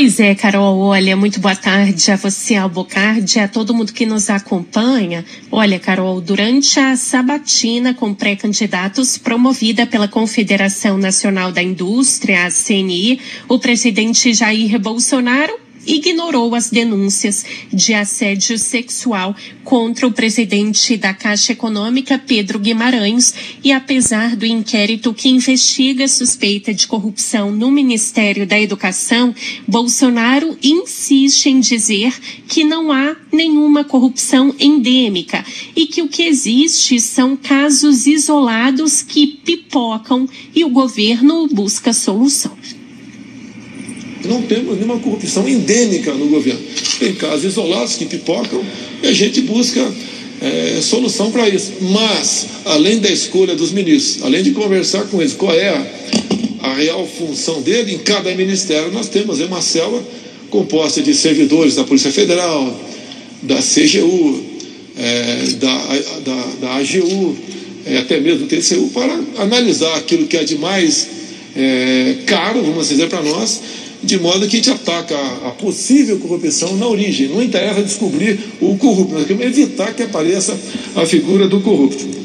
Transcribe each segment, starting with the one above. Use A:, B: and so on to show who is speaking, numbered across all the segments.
A: Pois é, Carol, olha, muito boa tarde a você, ao Bocardi, a todo mundo que nos acompanha. Olha, Carol, durante a sabatina com pré-candidatos promovida pela Confederação Nacional da Indústria, a CNI, o presidente Jair Bolsonaro ignorou as denúncias de assédio sexual contra o presidente da Caixa Econômica, Pedro Guimarães, e apesar do inquérito que investiga suspeita de corrupção no Ministério da Educação, Bolsonaro insiste em dizer que não há nenhuma corrupção endêmica e que o que existe são casos isolados que pipocam e o governo busca solução.
B: Não temos nenhuma corrupção endêmica no governo. Tem casos isolados que pipocam e a gente busca é, solução para isso. Mas, além da escolha dos ministros, além de conversar com eles, qual é a, a real função dele em cada ministério, nós temos uma célula composta de servidores da Polícia Federal, da CGU, é, da, da, da AGU, é, até mesmo do TCU, para analisar aquilo que é de mais caro, vamos dizer, para nós de modo que a gente ataca a, possível corrupção na origem. Não interessa descobrir o corrupto, nós queremos evitar que apareça a figura do corrupto.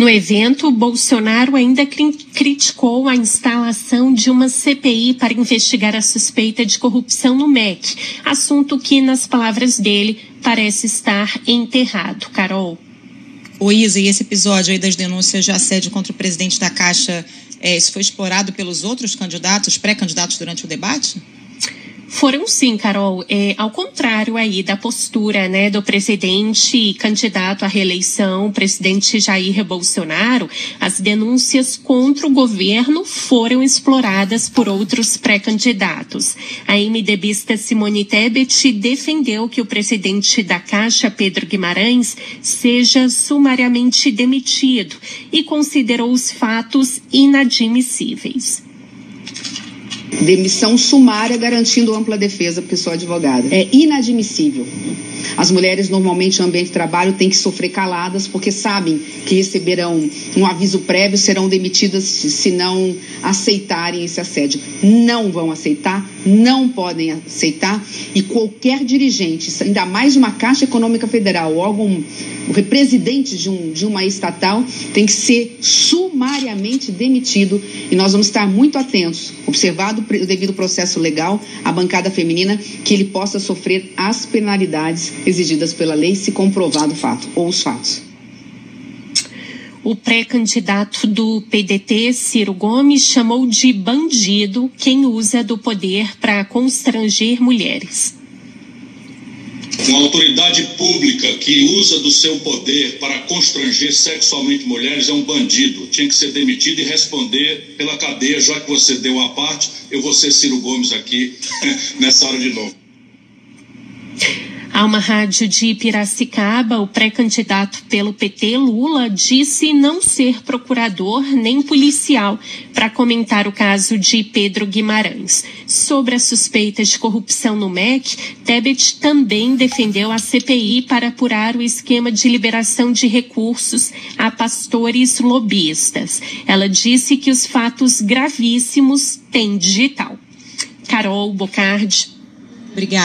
A: No evento, Bolsonaro ainda criticou a instalação de uma CPI para investigar a suspeita de corrupção no MEC, assunto que, nas palavras dele, parece estar enterrado. Carol.
C: O Isa, e esse episódio aí das denúncias de assédio contra o presidente da Caixa é, isso foi explorado pelos outros candidatos, pré-candidatos durante o debate?
A: Foram sim, Carol. É, ao contrário aí da postura né, do presidente candidato à reeleição, presidente Jair Bolsonaro, as denúncias contra o governo foram exploradas por outros pré-candidatos. A MDBista Simone Tebet defendeu que o presidente da Caixa, Pedro Guimarães, seja sumariamente demitido e considerou os fatos inadmissíveis
D: demissão sumária garantindo ampla defesa, porque sou advogada. É inadmissível. As mulheres normalmente no ambiente de trabalho têm que sofrer caladas porque sabem que receberão um aviso prévio, serão demitidas se não aceitarem esse assédio. Não vão aceitar, não podem aceitar e qualquer dirigente, ainda mais de uma Caixa Econômica Federal ou algum representante de, um, de uma estatal, tem que ser sumariamente demitido e nós vamos estar muito atentos, observado o devido processo legal, a bancada feminina, que ele possa sofrer as penalidades exigidas pela lei se comprovado o fato ou os fatos.
A: O pré-candidato do PDT, Ciro Gomes, chamou de bandido quem usa do poder para constranger mulheres.
E: Uma autoridade pública que usa do seu poder para constranger sexualmente mulheres é um bandido. Tinha que ser demitido e responder pela cadeia, já que você deu a parte, eu vou ser Ciro Gomes aqui nessa hora de novo.
A: A uma rádio de Piracicaba, o pré-candidato pelo PT, Lula, disse não ser procurador nem policial para comentar o caso de Pedro Guimarães. Sobre a suspeita de corrupção no MEC, Tebet também defendeu a CPI para apurar o esquema de liberação de recursos a pastores lobistas. Ela disse que os fatos gravíssimos têm digital. Carol Bocardi.
C: Obrigada.